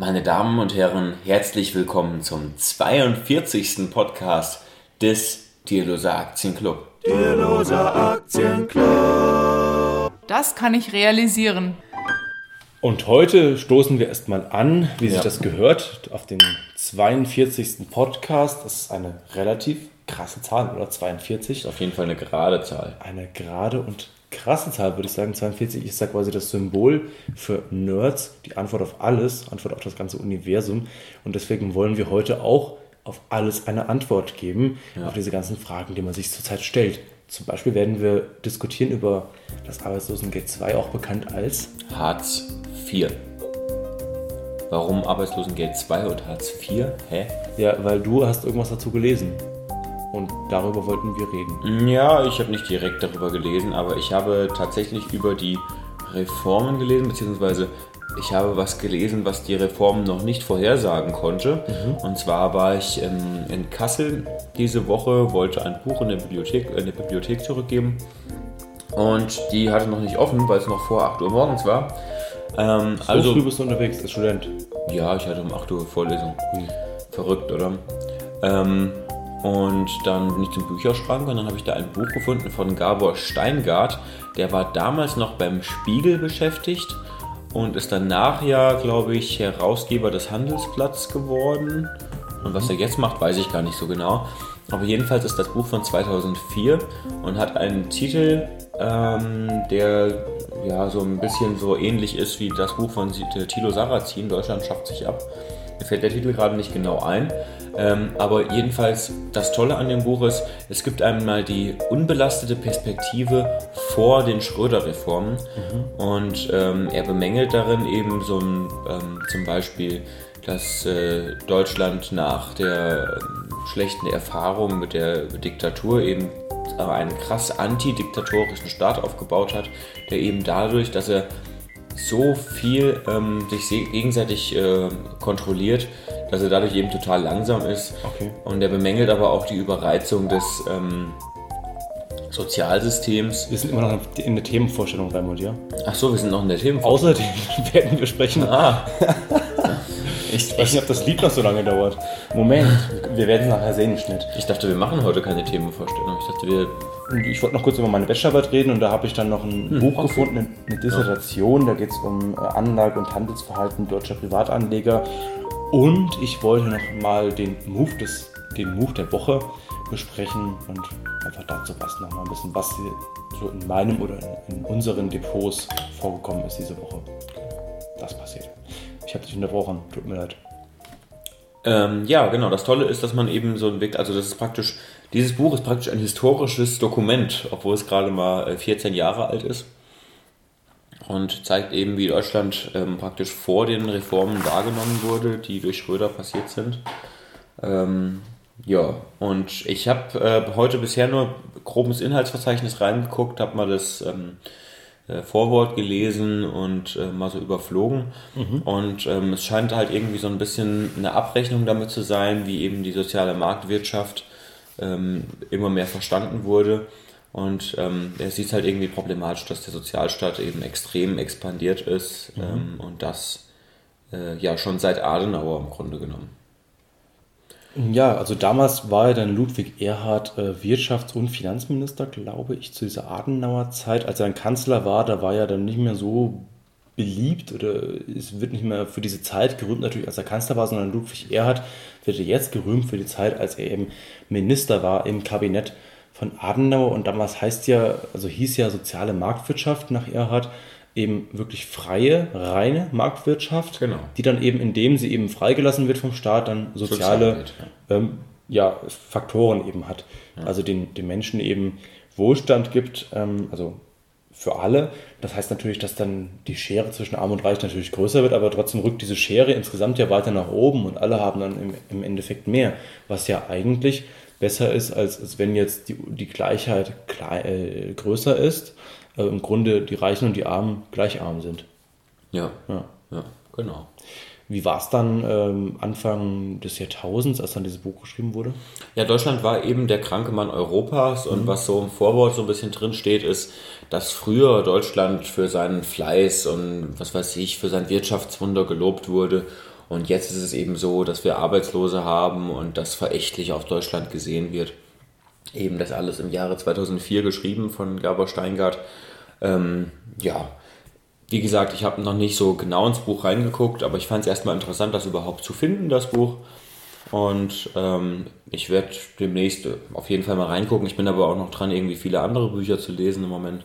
Meine Damen und Herren, herzlich willkommen zum 42. Podcast des Tierloser Aktienclub. Tierloser Aktienclub. Das kann ich realisieren. Und heute stoßen wir erstmal an, wie sich Ja. das gehört, auf den 42. Podcast. Das ist eine relativ krasse Zahl, oder? 42. Auf jeden Fall eine gerade Zahl. Eine gerade und krasse Zahl, würde ich sagen. 42 ist ja quasi das Symbol für Nerds, die Antwort auf alles, Antwort auf das ganze Universum. Und deswegen wollen wir heute auch auf alles eine Antwort geben, auf diese ganzen Fragen, die man sich zurzeit stellt. Zum Beispiel werden wir diskutieren über das Arbeitslosengeld 2, auch bekannt als Hartz IV. Warum Arbeitslosengeld 2 und Hartz IV? Hä? Ja, weil du hast irgendwas dazu gelesen. Und darüber wollten wir reden. Ja, ich habe nicht direkt darüber gelesen, aber ich habe tatsächlich über die Reformen gelesen, beziehungsweise ich habe was gelesen, was die Reformen noch nicht vorhersagen konnte. Und zwar war ich ähm, in Kassel diese Woche, wollte ein Buch in der Bibliothek, in der Bibliothek zurückgeben. Und die hatte noch nicht offen, weil es noch vor 8 Uhr morgens war. Ähm, Also, also, so früh bist du unterwegs als Student. ja, ich hatte um 8 Uhr Vorlesung. Verrückt, oder? Ähm, und dann bin ich zum Bücherschrank und dann habe ich da ein Buch gefunden von Gabor Steingart. Der war damals noch beim Spiegel beschäftigt und ist danach ja, glaube ich, Herausgeber des Handelsblatts geworden. Und was er jetzt macht, weiß ich gar nicht so genau. Aber jedenfalls ist das Buch von 2004 und hat einen Titel, ähm, der ja so ein bisschen so ähnlich ist wie das Buch von Thilo Sarrazin, Deutschland schafft sich ab. Mir fällt der Titel gerade nicht genau ein. Ähm, aber jedenfalls, das Tolle an dem Buch ist, es gibt einmal die unbelastete Perspektive vor den Schröder-Reformen. Und ähm, er bemängelt darin eben so ein, ähm, zum Beispiel, dass äh, Deutschland nach der ähm, schlechten Erfahrung mit der Diktatur eben einen krass antidiktatorischen Staat aufgebaut hat, der eben dadurch, dass er so viel ähm, sich se- gegenseitig äh, kontrolliert, dass er dadurch eben total langsam ist. Okay. Und er bemängelt aber auch die Überreizung des ähm, Sozialsystems. Wir sind immer noch in der Themenvorstellung, Raimund, ja? Ach so, wir sind noch in der Themenvorstellung. Außerdem werden wir sprechen. Ah. Ich weiß nicht, ob das Lied noch so lange dauert. Moment, wir werden es nachher sehen im Schnitt. Ich dachte, wir machen heute keine Themenvorstellung. Ich dachte, wir. Ich wollte noch kurz über meine Bachelorarbeit reden und da habe ich dann noch ein Buch gefunden, eine- eine Dissertation. Da geht es um äh, Anlage- und Handelsverhalten deutscher Privatanleger. Und ich wollte noch mal den Move, des, den Move der Woche besprechen und einfach dazu was noch mal ein bisschen, was so in meinem oder in, unseren Depots vorgekommen ist diese Woche. Das passiert. Ich habe dich unterbrochen, tut mir leid. Ähm, ja, genau. Das Tolle ist, dass man eben so ein Weg, also das ist praktisch, dieses Buch ist praktisch ein historisches Dokument, obwohl es gerade mal äh, 14 Jahre alt ist. Und zeigt eben, wie Deutschland ähm, praktisch vor den Reformen wahrgenommen wurde, die durch Schröder passiert sind. Ähm, ja, und ich habe äh, heute bisher nur grob ins Inhaltsverzeichnis reingeguckt, habe mal das ähm, äh, Vorwort gelesen und äh, mal so überflogen. Und ähm, es scheint halt irgendwie so ein bisschen eine Abrechnung damit zu sein, wie eben die soziale Marktwirtschaft ähm, immer mehr verstanden wurde. Und ähm, er sieht halt irgendwie problematisch, dass der Sozialstaat eben extrem expandiert ist ähm, und das äh, ja schon seit Adenauer im Grunde genommen. Ja, also damals war ja dann Ludwig Erhard äh, Wirtschafts- und Finanzminister, glaube ich, zu dieser Adenauer Zeit. Als er dann Kanzler war, da war er dann nicht mehr so beliebt oder es wird nicht mehr für diese Zeit gerühmt, natürlich als er Kanzler war, sondern Ludwig Erhard wird ja jetzt gerühmt für die Zeit, als er eben Minister war im Kabinett von Adenauer und damals heißt ja, also hieß ja soziale Marktwirtschaft nach Erhard eben wirklich freie, reine Marktwirtschaft, Genau. die dann eben, indem sie eben freigelassen wird vom Staat, dann soziale ähm, ja, Faktoren eben hat. Also den, den Menschen eben Wohlstand gibt, ähm, also für alle. Das heißt natürlich, dass dann die Schere zwischen Arm und Reich natürlich größer wird, aber trotzdem rückt diese Schere insgesamt ja weiter nach oben und alle haben dann im, im Endeffekt mehr, was ja eigentlich besser ist, als, als wenn jetzt die, die Gleichheit klei- äh, größer ist, äh, im Grunde die Reichen und die Armen gleich arm sind. Ja, Ja. ja genau. Wie war es dann ähm, Anfang des Jahrtausends, als dann dieses Buch geschrieben wurde? Ja, Deutschland war eben der kranke Mann Europas und was so im Vorwort so ein bisschen drin steht, ist, dass früher Deutschland für seinen Fleiß und was weiß ich, für sein Wirtschaftswunder gelobt wurde Und jetzt ist es eben so, dass wir Arbeitslose haben und das verächtlich auf Deutschland gesehen wird. Eben das alles im Jahre 2004 geschrieben von Gabor Steingart. Ähm, ja, wie gesagt, ich habe noch nicht so genau ins Buch reingeguckt, aber ich fand es erstmal interessant, das überhaupt zu finden, das Buch. Und ähm, ich werde demnächst auf jeden Fall mal reingucken. Ich bin aber auch noch dran, irgendwie viele andere Bücher zu lesen im Moment.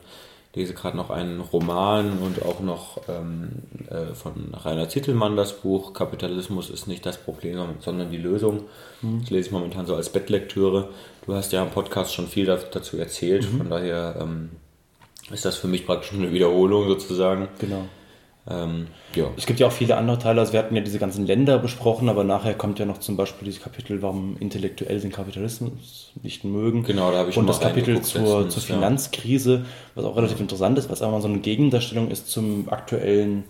Ich lese gerade noch einen Roman und auch noch ähm, äh, von Rainer Zittelmann das Buch Kapitalismus ist nicht das Problem, sondern die Lösung. Mhm. Das lese ich momentan so als Bettlektüre. Du hast ja im Podcast schon viel dazu erzählt, mhm. von daher ähm, ist das für mich praktisch eine Wiederholung sozusagen. Genau. Ähm, ja. Es gibt ja auch viele andere Teile, also wir hatten ja diese ganzen Länder besprochen, aber nachher kommt ja noch zum Beispiel dieses Kapitel, warum intellektuell den Kapitalismus nicht mögen. Genau, da habe ich Und das Kapitel zur, zur Finanzkrise, was auch relativ interessant ist, was einfach so eine Gegendarstellung ist zum aktuellen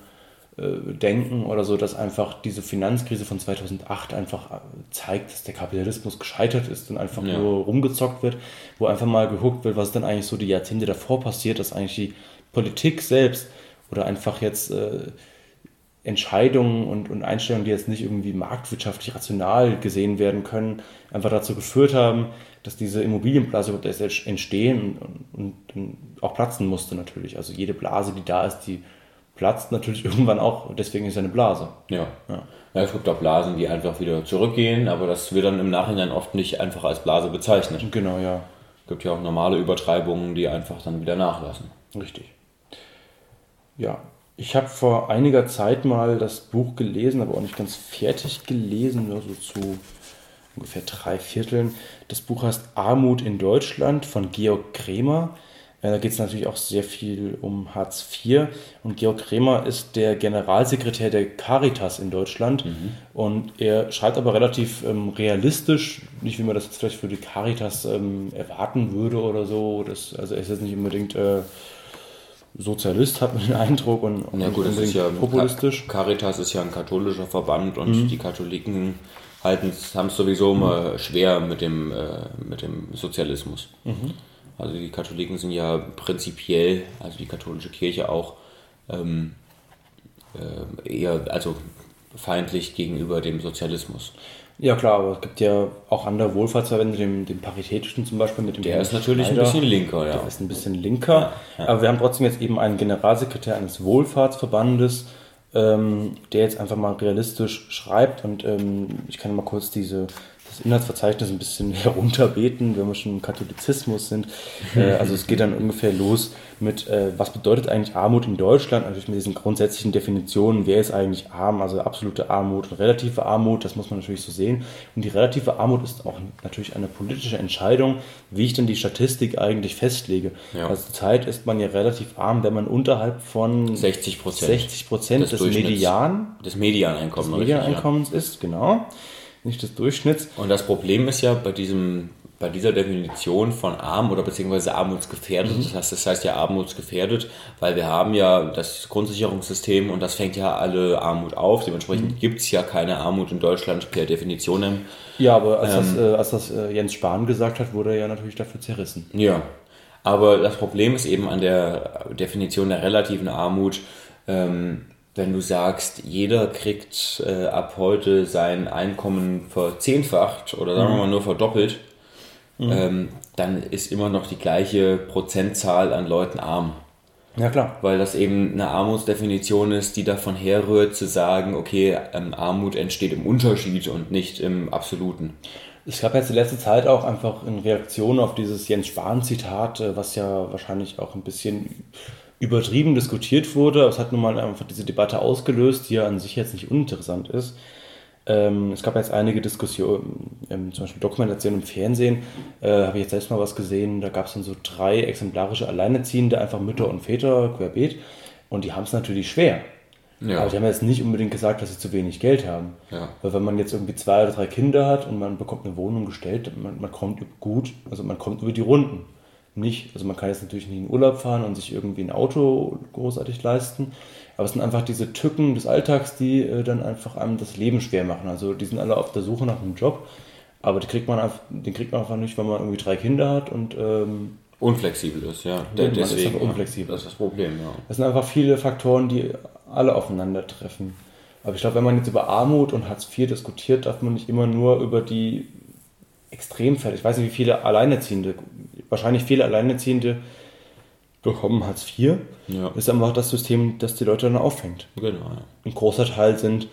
äh, Denken oder so, dass einfach diese Finanzkrise von 2008 einfach äh, zeigt, dass der Kapitalismus gescheitert ist und einfach ja. nur rumgezockt wird, wo einfach mal geguckt wird, was dann eigentlich so die Jahrzehnte davor passiert, dass eigentlich die Politik selbst oder einfach jetzt äh, Entscheidungen und, und Einstellungen, die jetzt nicht irgendwie marktwirtschaftlich rational gesehen werden können, einfach dazu geführt haben, dass diese Immobilienblase erst entstehen und, und, und, auch platzen musste natürlich. Also jede Blase, die da ist, die platzt natürlich irgendwann auch, deswegen ist es eine Blase. Ja. ja. ja. Es gibt auch Blasen, die einfach wieder zurückgehen, aber das wird dann im Nachhinein oft nicht einfach als Blase bezeichnet. Genau, ja. Es gibt ja auch normale Übertreibungen, die einfach dann wieder nachlassen. Richtig. Ja, ich habe vor einiger Zeit mal das Buch gelesen, aber auch nicht ganz fertig gelesen, nur so zu ungefähr drei Vierteln. Das Buch heißt Armut in Deutschland von Georg Kremer. Da geht es natürlich auch sehr viel um Hartz IV. Und Georg Kremer ist der Generalsekretär der Caritas in Deutschland. Mhm. Und er schreibt aber relativ ähm, realistisch, nicht wie man das jetzt vielleicht für die Caritas ähm, erwarten würde oder so. Das, also er ist jetzt nicht unbedingt äh, Sozialist, hat man den Eindruck, und, und ja, gut, ist ja populistisch. Caritas ist ja ein katholischer Verband und mhm. die Katholiken haben es sowieso mhm. immer schwer mit dem, äh, mit dem Sozialismus. Mhm. Also die Katholiken sind ja prinzipiell, also die katholische Kirche auch, ähm, äh, eher also feindlich gegenüber dem Sozialismus. Ja klar, aber es gibt ja auch andere Wohlfahrtsverbände, den, den Paritätischen zum Beispiel mit dem. Der ist natürlich Schneider. ein bisschen linker, ja. Der ist ein bisschen linker. Ja, ja. Aber wir haben trotzdem jetzt eben einen Generalsekretär eines Wohlfahrtsverbandes, ähm, der jetzt einfach mal realistisch schreibt und ähm, ich kann mal kurz diese das Inhaltsverzeichnis ein bisschen herunterbeten, wenn wir schon im Katholizismus sind. Äh, also es geht dann ungefähr los mit, äh, was bedeutet eigentlich Armut in Deutschland? Natürlich mit diesen grundsätzlichen Definitionen, wer ist eigentlich arm, also absolute Armut und relative Armut, das muss man natürlich so sehen. Und die relative Armut ist auch natürlich eine politische Entscheidung, wie ich denn die Statistik eigentlich festlege. Ja. Also zurzeit ist man ja relativ arm, wenn man unterhalb von 60 Prozent 60 des, des Median des Medianeinkommens, des Medianeinkommens ist, genau nicht des Durchschnitts. Und das Problem ist ja bei diesem bei dieser Definition von arm oder beziehungsweise armutsgefährdet, mhm. das, heißt, das heißt ja armutsgefährdet, weil wir haben ja das Grundsicherungssystem und das fängt ja alle Armut auf. Dementsprechend mhm. gibt es ja keine Armut in Deutschland per Definition. Ja, aber als ähm, das, äh, als das äh, Jens Spahn gesagt hat, wurde er ja natürlich dafür zerrissen. Ja, aber das Problem ist eben an der Definition der relativen Armut, ähm, wenn du sagst, jeder kriegt äh, ab heute sein Einkommen verzehnfacht oder sagen wir mhm. mal nur verdoppelt, mhm. ähm, dann ist immer noch die gleiche Prozentzahl an Leuten arm. Ja, klar. Weil das eben eine Armutsdefinition ist, die davon herrührt, zu sagen, okay, ähm, Armut entsteht im Unterschied und nicht im Absoluten. Es gab jetzt die letzte Zeit auch einfach in Reaktion auf dieses Jens Spahn-Zitat, äh, was ja wahrscheinlich auch ein bisschen übertrieben diskutiert wurde. Es hat nun mal einfach diese Debatte ausgelöst, die ja an sich jetzt nicht uninteressant ist. Ähm, es gab jetzt einige Diskussionen, ähm, zum Beispiel Dokumentationen im Fernsehen, äh, habe ich jetzt selbst mal was gesehen, da gab es dann so drei exemplarische Alleinerziehende, einfach Mütter und Väter querbeet und die haben es natürlich schwer. Ja. Aber die haben jetzt nicht unbedingt gesagt, dass sie zu wenig Geld haben. Ja. Weil wenn man jetzt irgendwie zwei oder drei Kinder hat und man bekommt eine Wohnung gestellt, man, man kommt gut, also man kommt über die Runden nicht. Also man kann jetzt natürlich nicht in Urlaub fahren und sich irgendwie ein Auto großartig leisten. Aber es sind einfach diese Tücken des Alltags, die äh, dann einfach einem das Leben schwer machen. Also die sind alle auf der Suche nach einem Job, aber die kriegt man einfach, den kriegt man einfach nicht, weil man irgendwie drei Kinder hat und ähm, unflexibel ist, ja. Der, deswegen, ist unflexibel. Das ist das Problem, ja. Das sind einfach viele Faktoren, die alle aufeinandertreffen. Aber ich glaube, wenn man jetzt über Armut und Hartz IV diskutiert, darf man nicht immer nur über die Extremfälle. Ich weiß nicht, wie viele Alleinerziehende, wahrscheinlich viele Alleinerziehende bekommen Hartz IV. Ja. Ist einfach das System, das die Leute dann auffängt. Genau. Ja. Ein großer Teil sind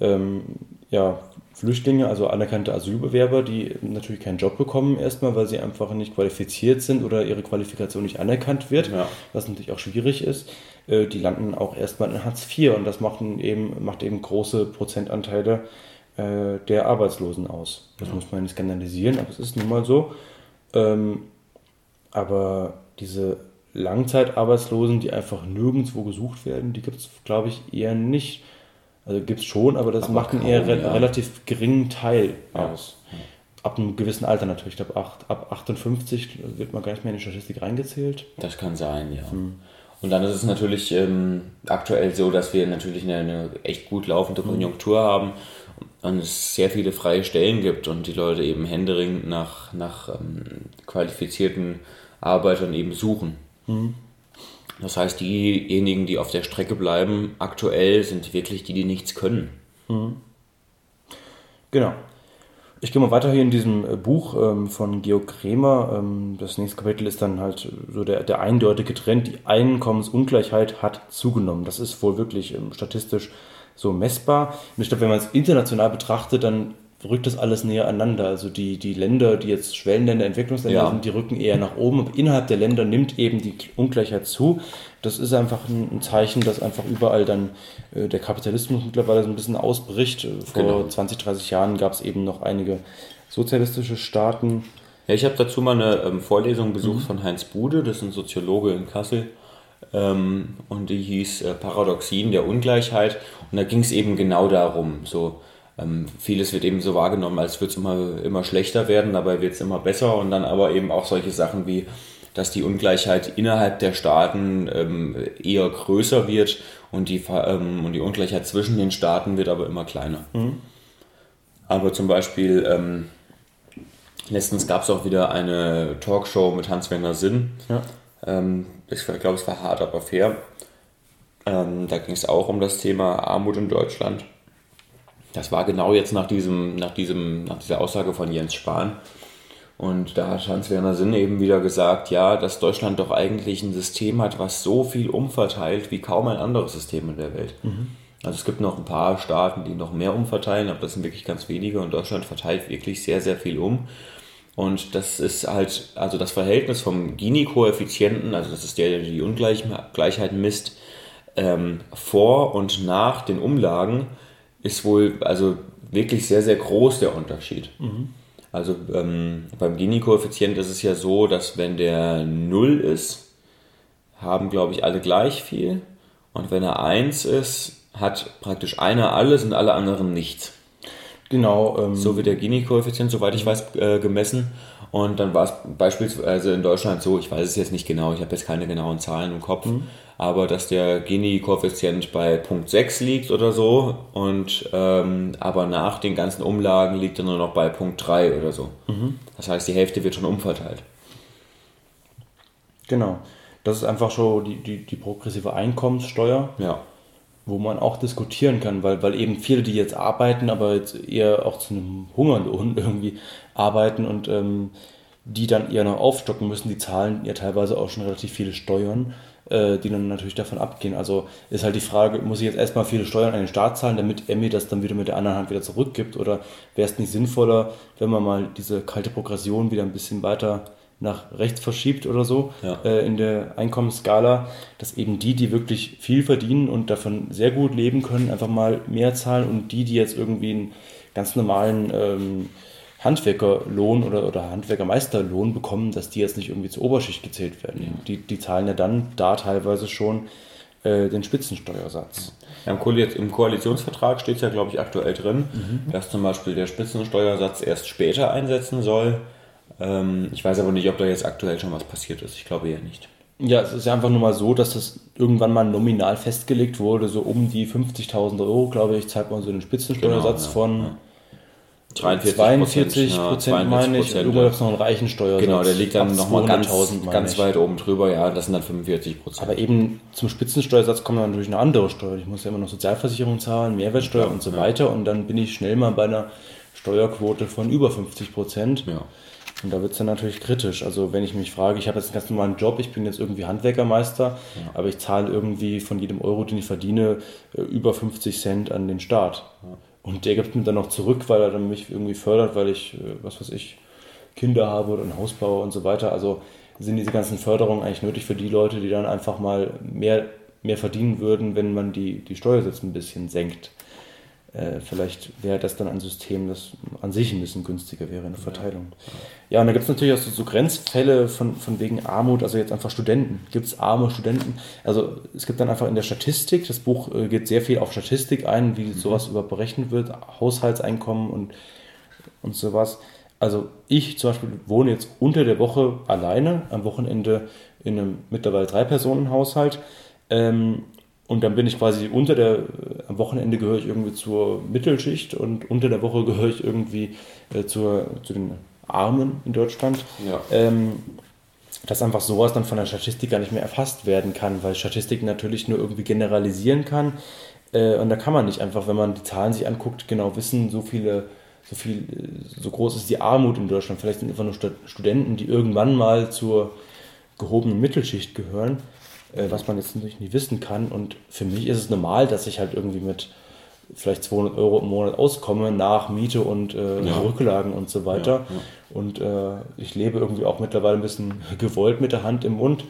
ähm, ja, Flüchtlinge, also anerkannte Asylbewerber, die natürlich keinen Job bekommen erstmal, weil sie einfach nicht qualifiziert sind oder ihre Qualifikation nicht anerkannt wird, Ja. was natürlich auch schwierig ist. Äh, die landen auch erstmal in Hartz IV und das macht eben, macht eben große Prozentanteile äh, der Arbeitslosen aus. Das muss man nicht skandalisieren, aber es ist nun mal so. Ähm, aber diese Langzeitarbeitslosen, die einfach nirgendwo gesucht werden, die gibt es, glaube ich, eher nicht. Also gibt es schon, aber das Aber macht einen kaum, eher re ja. relativ geringen Teil Ja. aus. Ab einem gewissen Alter natürlich. Ich glaube, acht- ab 58 wird man gar nicht mehr in die Statistik reingezählt. Das kann sein, ja. Und dann ist es natürlich ähm, aktuell so, dass wir natürlich eine, eine echt gut laufende Konjunktur haben und es sehr viele freie Stellen gibt und die Leute eben händeringend nach, nach ähm, qualifizierten Arbeitern eben suchen. Das heißt, diejenigen, die auf der Strecke bleiben, aktuell sind wirklich die, die nichts können. Genau. Ich gehe mal weiter hier in diesem äh, Buch ähm, von Georg Kremer. Ähm, das nächste Kapitel ist dann halt so der, der eindeutige Trend. Die Einkommensungleichheit hat zugenommen. Das ist wohl wirklich ähm, statistisch so messbar. Und ich glaube, wenn man es international betrachtet, dann rückt das alles näher aneinander. Also die, die Länder, die jetzt Schwellenländer, Entwicklungsländer Ja. sind, die rücken eher nach oben. Aber innerhalb der Länder nimmt eben die Ungleichheit zu. Das ist einfach ein, Zeichen, dass einfach überall dann äh, der Kapitalismus mittlerweile so ein bisschen ausbricht. Äh, Vor Genau. 20, 30 Jahren gab es eben noch einige sozialistische Staaten. Ja, ich habe dazu mal eine ähm, Vorlesung besucht von Heinz Bude, das ist ein Soziologe in Kassel. Ähm, und die hieß äh, Paradoxien der Ungleichheit. Und da ging es eben genau darum. So, ähm, vieles wird eben so wahrgenommen, als würde es immer, immer schlechter werden, dabei wird es immer besser. Und dann aber eben auch solche Sachen wie, dass die Ungleichheit innerhalb der Staaten ähm, eher größer wird und die, ähm, und die Ungleichheit zwischen den Staaten wird aber immer kleiner. Aber zum Beispiel ähm, Letztens gab es auch wieder eine Talkshow mit Hans-Werner Sinn. Ja. Ähm, ich glaube, es war hart, aber fair. Ähm, da ging es auch um das Thema Armut in Deutschland. Das war genau jetzt nach, diesem, nach, diesem, nach dieser Aussage von Jens Spahn. Und da hat Hans-Werner Sinn eben wieder gesagt, ja, dass Deutschland doch eigentlich ein System hat, was so viel umverteilt wie kaum ein anderes System in der Welt. Also es gibt noch ein paar Staaten, die noch mehr umverteilen, aber das sind wirklich ganz wenige und Deutschland verteilt wirklich sehr, sehr viel um. Und das ist halt, also das Verhältnis vom Gini-Koeffizienten, also das ist der, der die Ungleichheit misst, ähm, vor und nach den Umlagen ist wohl also wirklich sehr, sehr groß der Unterschied. Also ähm, beim Gini-Koeffizient ist es ja so, dass wenn der 0 ist, haben glaube ich alle gleich viel. Und wenn er 1 ist, hat praktisch einer alles und alle anderen nichts. Genau. Ähm, So wird der Gini-Koeffizient, soweit ich weiß, äh, gemessen. Und dann war es beispielsweise in Deutschland so, ich weiß es jetzt nicht genau, ich habe jetzt keine genauen Zahlen im Kopf, aber dass der Gini-Koeffizient bei Punkt 6 liegt oder so und ähm, aber nach den ganzen Umlagen liegt er nur noch bei Punkt 3 oder so. Das heißt, die Hälfte wird schon umverteilt. Genau. Das ist einfach schon die, die, die progressive Einkommenssteuer, Ja. Wo man auch diskutieren kann, weil, weil eben viele, die jetzt arbeiten, aber jetzt eher auch zu einem Hungerlohn irgendwie arbeiten und ähm, die dann eher noch aufstocken müssen, die zahlen ja teilweise auch schon relativ viele Steuern, äh, die dann natürlich davon abgehen. Also ist halt die Frage, muss ich jetzt erstmal viele Steuern an den Staat zahlen, damit er das dann wieder mit der anderen Hand wieder zurückgibt? Oder wäre es nicht sinnvoller, wenn man mal diese kalte Progression wieder ein bisschen weiter nach rechts verschiebt oder so Ja. äh, in der Einkommensskala, dass eben die, die wirklich viel verdienen und davon sehr gut leben können, einfach mal mehr zahlen und die, die jetzt irgendwie einen ganz normalen ähm, Handwerkerlohn oder, oder Handwerkermeisterlohn bekommen, dass die jetzt nicht irgendwie zur Oberschicht gezählt werden. Die, die zahlen ja dann da teilweise schon äh, den Spitzensteuersatz. Ja, Im, Koali Im Koalitionsvertrag steht es ja, glaube ich, aktuell drin, dass zum Beispiel der Spitzensteuersatz erst später einsetzen soll. Ähm, ich weiß aber nicht, ob da jetzt aktuell schon was passiert ist. Ich glaube eher nicht. Ja, es ist ja einfach nur mal so, dass das irgendwann mal nominal festgelegt wurde, so um die 50.000 Euro, glaube ich, zahlt man so den Spitzensteuersatz Genau, ja, von, ja. 43 42 ja, Prozent meine ich. Irgendwo gibt es noch einen reichen Steuersatz. Genau, der liegt dann nochmal ganz, 200.000 meine ganz weit oben drüber. Ja, das sind dann 45 Prozent. Aber eben zum Spitzensteuersatz kommt dann natürlich eine andere Steuer. Ich muss ja immer noch Sozialversicherung zahlen, Mehrwertsteuer und so weiter. Und dann bin ich schnell mal bei einer Steuerquote von über 50 Prozent. Ja. Und da wird es dann natürlich kritisch. Also wenn ich mich frage, ich habe jetzt einen ganz normalen Job, ich bin jetzt irgendwie Handwerkermeister, aber ich zahle irgendwie von jedem Euro, den ich verdiene, äh, über 50 Cent an den Staat. Und der gibt mir dann noch zurück, weil er dann mich irgendwie fördert, weil ich, äh, was weiß ich, Kinder habe oder ein Haus baue und so weiter. Also sind diese ganzen Förderungen eigentlich nötig für die Leute, die dann einfach mal mehr, mehr verdienen würden, wenn man die, die Steuersätze ein bisschen senkt. Äh, vielleicht wäre das dann ein System, das an sich ein bisschen günstiger wäre in der Verteilung. Ja, und da gibt es natürlich auch so, so Grenzfälle von, von wegen Armut, also jetzt einfach Studenten. Gibt es arme Studenten? Also es gibt dann einfach in der Statistik, das Buch äh, geht sehr viel auf Statistik ein, wie sowas überhaupt berechnet wird, Haushaltseinkommen und, und sowas. Also ich zum Beispiel wohne jetzt unter der Woche alleine, am Wochenende in einem mittlerweile Drei-Personen-Haushalt. Ähm, und dann bin ich quasi unter der, am Wochenende gehöre ich irgendwie zur Mittelschicht und unter der Woche gehöre ich irgendwie äh, zur, zu den Armen in Deutschland. Ja. Ähm, dass einfach sowas dann von der Statistik gar nicht mehr erfasst werden kann, weil Statistik natürlich nur irgendwie generalisieren kann. Äh, und da kann man nicht einfach, wenn man die Zahlen sich anguckt, genau wissen, so viele, so viel, äh, so groß ist die Armut in Deutschland. Vielleicht sind einfach nur Stu- Studenten, die irgendwann mal zur gehobenen Mittelschicht gehören, äh, was man jetzt natürlich nicht wissen kann. Und für mich ist es normal, dass ich halt irgendwie mit vielleicht 200 Euro im Monat auskomme nach Miete und äh, Ja. Rücklagen und so weiter. Ja, ja. Und äh, ich lebe irgendwie auch mittlerweile ein bisschen gewollt mit der Hand im Mund,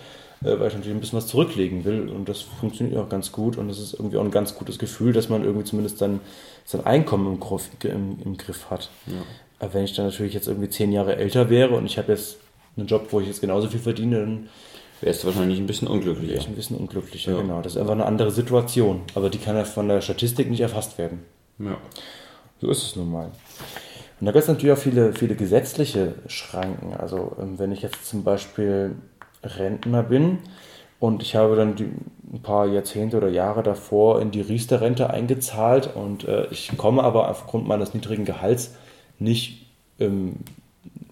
äh, weil ich natürlich ein bisschen was zurücklegen will. Und das funktioniert auch ganz gut. Und es ist irgendwie auch ein ganz gutes Gefühl, dass man irgendwie zumindest dann sein Einkommen im, Griff, im, im Griff hat. Aber wenn ich dann natürlich jetzt irgendwie zehn Jahre älter wäre und ich habe jetzt einen Job, wo ich jetzt genauso viel verdiene, dann Wärst du wahrscheinlich ein bisschen unglücklicher. ich ein bisschen unglücklicher. Ja. Genau, das ist einfach eine andere Situation. Aber die kann ja von der Statistik nicht erfasst werden. Ja. So ist es nun mal. Und da gibt es natürlich auch viele, viele gesetzliche Schranken. Also ähm, wenn ich jetzt zum Beispiel Rentner bin und ich habe dann die, ein paar Jahrzehnte oder Jahre davor in die Riester-Rente eingezahlt und äh, ich komme aber aufgrund meines niedrigen Gehalts nicht ähm,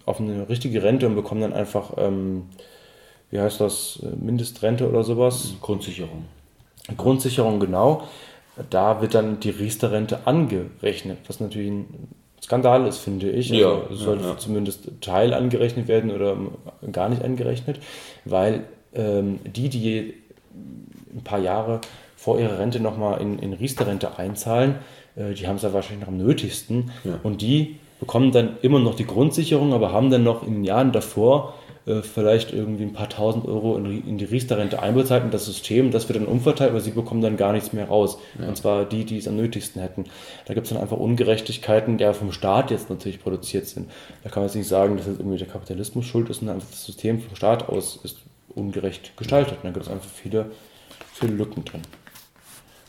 auf eine richtige Rente und bekomme dann einfach, ähm, wie heißt das, äh, Mindestrente oder sowas. Grundsicherung. Grundsicherung genau, da wird dann die Riester-Rente angerechnet, was natürlich ein Skandal ist, finde ich. Ja, also es ja, sollte ja. zumindest Teil angerechnet werden oder gar nicht angerechnet, weil ähm, die, die ein paar Jahre vor ihrer Rente nochmal in, in Riester-Rente einzahlen, äh, die haben es ja wahrscheinlich noch am nötigsten. Ja. Und die bekommen dann immer noch die Grundsicherung, aber haben dann noch in den Jahren davor äh, vielleicht irgendwie ein paar tausend Euro in, in die Riester-Rente einbezahlt und das System, das wird dann umverteilt, aber sie bekommen dann gar nichts mehr raus. Und zwar die, die es am nötigsten hätten. Da gibt es dann einfach Ungerechtigkeiten, die vom Staat jetzt natürlich produziert sind. Da kann man jetzt nicht sagen, dass jetzt irgendwie der Kapitalismus schuld ist, sondern einfach das System vom Staat aus ist ungerecht gestaltet. Und da gibt es einfach viele, viele Lücken drin.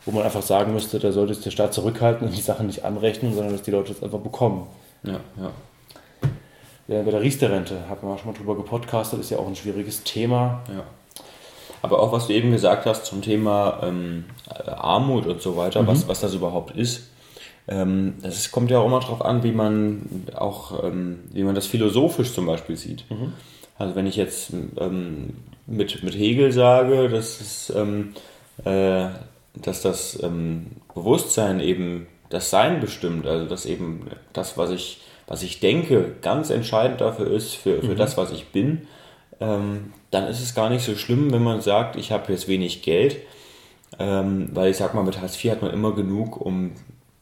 Wo man einfach sagen müsste, da sollte es der Staat zurückhalten und die Sachen nicht anrechnen, sondern dass die Leute es einfach bekommen. Ja, ja. Ja, bei der Riester-Rente hat man auch schon mal drüber gepodcastet, ist ja auch ein schwieriges Thema. Ja. Aber auch was du eben gesagt hast zum Thema ähm, äh, Armut und so weiter, was, was das überhaupt ist. Ähm, es kommt ja auch immer darauf an, wie man auch, ähm, wie man das philosophisch zum Beispiel sieht. Also wenn ich jetzt ähm, mit, mit Hegel sage, dass, es, ähm, äh, dass das ähm, Bewusstsein eben das Sein bestimmt, also dass eben das, was ich, was ich denke, ganz entscheidend dafür ist, für, für das, was ich bin, ähm, dann ist es gar nicht so schlimm, wenn man sagt, ich habe jetzt wenig Geld, ähm, weil ich sag mal, mit Hartz IV hat man immer genug, um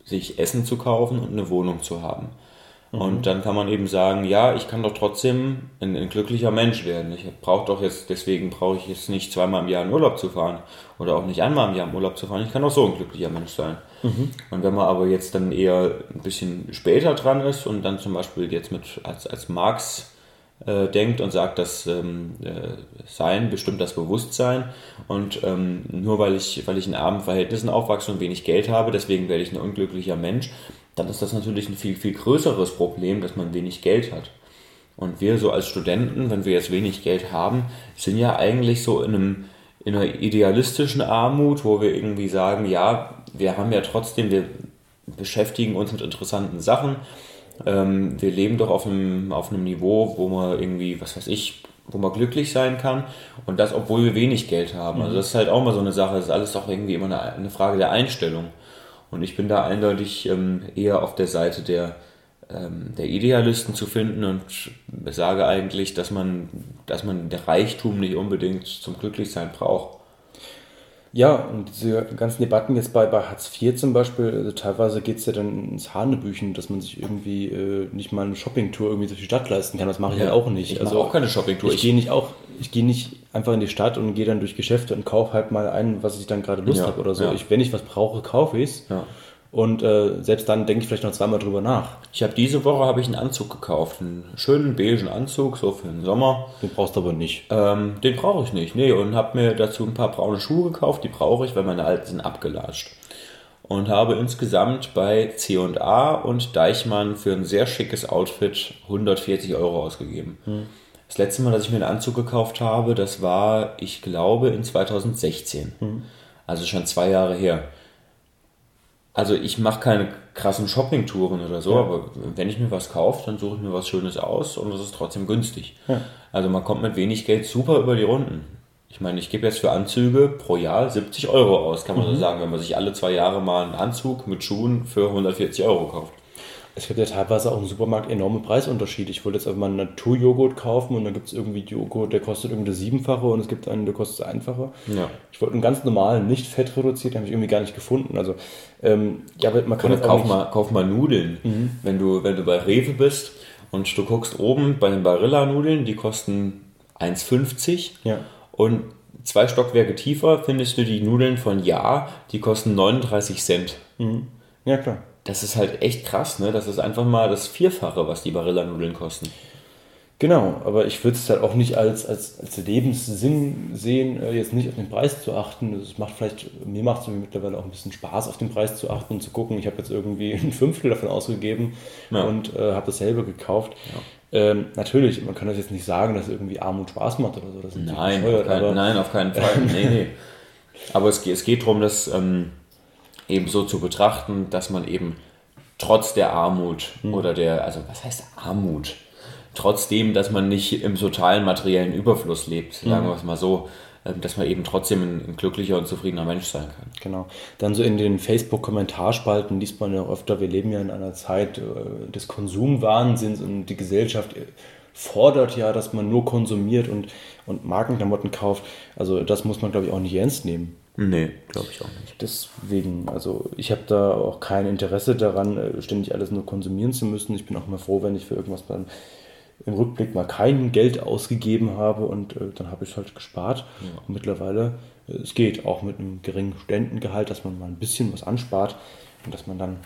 sich Essen zu kaufen und eine Wohnung zu haben. Und dann kann man eben sagen, ja, ich kann doch trotzdem ein, ein glücklicher Mensch werden. Ich brauche doch jetzt, deswegen brauche ich jetzt nicht zweimal im Jahr in Urlaub zu fahren oder auch nicht einmal im Jahr im Urlaub zu fahren. Ich kann auch so ein glücklicher Mensch sein. Und wenn man aber jetzt dann eher ein bisschen später dran ist und dann zum Beispiel jetzt mit als, als Marx äh, denkt und sagt, dass ähm, äh, Sein bestimmt das Bewusstsein und ähm, nur weil ich, weil ich in armen Verhältnissen aufwachse und wenig Geld habe, deswegen werde ich ein unglücklicher Mensch, dann ist das natürlich ein viel, viel größeres Problem, dass man wenig Geld hat. Und wir so als Studenten, wenn wir jetzt wenig Geld haben, sind ja eigentlich so in, einem, in einer idealistischen Armut, wo wir irgendwie sagen, ja, wir haben ja trotzdem, wir beschäftigen uns mit interessanten Sachen, Ähm, wir leben doch auf einem, auf einem Niveau, wo man irgendwie, was weiß ich, wo man glücklich sein kann und das, obwohl wir wenig Geld haben. Also das ist halt auch mal so eine Sache, das ist alles doch irgendwie immer eine, eine Frage der Einstellung. Und ich bin da eindeutig ähm, eher auf der Seite der, ähm, der Idealisten zu finden und sage eigentlich, dass man, dass man der Reichtum nicht unbedingt zum Glücklichsein braucht. Ja, und diese ganzen Debatten jetzt bei, bei Hartz IV zum Beispiel, also teilweise geht es ja dann ins Hanebüchen, dass man sich irgendwie äh, nicht mal eine Shoppingtour irgendwie durch die Stadt leisten kann. Das mache ich Ja, halt auch nicht. ich mache auch keine Shoppingtour. Ich Ich- gehe nicht auch, ich gehe nicht einfach in die Stadt und gehe dann durch Geschäfte und kaufe halt mal ein, was ich dann gerade Lust Ja, habe oder so. ja. Ich, wenn ich was brauche, kaufe ich es. Ja. Und äh, selbst dann denke ich vielleicht noch zweimal drüber nach. Ich habe diese Woche habe ich einen Anzug gekauft, einen schönen beigen Anzug, so für den Sommer. Den brauchst du aber nicht. Ähm, den brauche ich nicht, nee, und habe mir dazu ein paar braune Schuhe gekauft, die brauche ich, weil meine alten sind abgelatscht. Und habe insgesamt bei C&A und Deichmann für ein sehr schickes Outfit 140 Euro ausgegeben. Das letzte Mal, dass ich mir einen Anzug gekauft habe, das war, ich glaube, in 2016. Also schon zwei Jahre her. Also ich mache keine krassen Shoppingtouren oder so, aber wenn ich mir was kaufe, dann suche ich mir was Schönes aus und das ist trotzdem günstig. Also man kommt mit wenig Geld super über die Runden. Ich meine, ich gebe jetzt für Anzüge pro Jahr 70 Euro aus, kann man so sagen, wenn man sich alle zwei Jahre mal einen Anzug mit Schuhen für 140 Euro kauft. Es gibt ja teilweise auch im Supermarkt enorme Preisunterschiede. Ich wollte jetzt einfach mal einen Naturjoghurt kaufen und dann gibt es irgendwie Joghurt, der kostet irgendwie das Siebenfache und es gibt einen, der kostet das Einfache. Ja. Ich wollte einen ganz normalen, nicht fettreduziert, habe ich irgendwie gar nicht gefunden. Also, ähm, ja, aber man kann Oder kauf mal, kauf mal Nudeln. Wenn, du, wenn du bei Rewe bist und du guckst oben bei den Barilla-Nudeln, die kosten 1,50 Ja. und zwei Stockwerke tiefer findest du die Nudeln von Ja, die kosten 39 Cent. Ja, klar. Das ist halt echt krass, ne? Das ist einfach mal das Vierfache, was die Barilla-Nudeln kosten. Genau, aber ich würde es halt auch nicht als, als, als Lebenssinn sehen, äh, jetzt nicht auf den Preis zu achten. Es macht vielleicht, mir macht es mittlerweile auch ein bisschen Spaß, auf den Preis zu achten und zu gucken. Ich habe jetzt irgendwie ein Fünftel davon ausgegeben Ja. und äh, habe dasselbe gekauft. Ähm, natürlich, man kann das jetzt nicht sagen, dass irgendwie Armut Spaß macht oder so. Das ist Nein, auf keinen, aber nein, auf keinen Fall. nee, nee. Aber es, geht- es geht darum, das ähm, eben so zu betrachten, dass man eben trotz der Armut oder der, also was heißt Armut? Trotzdem, dass man nicht im totalen materiellen Überfluss lebt, sagen wir es mal so, ähm, dass man eben trotzdem ein, ein glücklicher und zufriedener Mensch sein kann. Genau. Dann so in den Facebook-Kommentarspalten liest man ja öfter, wir leben ja in einer Zeit äh, des Konsumwahnsinns und die Gesellschaft äh, fordert ja, dass man nur konsumiert und, und Markenklamotten kauft. Also das muss man, glaube ich, auch nicht ernst nehmen. Nee, glaube ich auch nicht. Deswegen, also ich habe da auch kein Interesse daran, äh, ständig alles nur konsumieren zu müssen. Ich bin auch mal froh, wenn ich für irgendwas dann im Rückblick mal kein Geld ausgegeben habe und äh, dann habe ich es halt gespart. Und mittlerweile, äh, es geht auch mit einem geringen Studentengehalt, dass man mal ein bisschen was anspart und dass man dann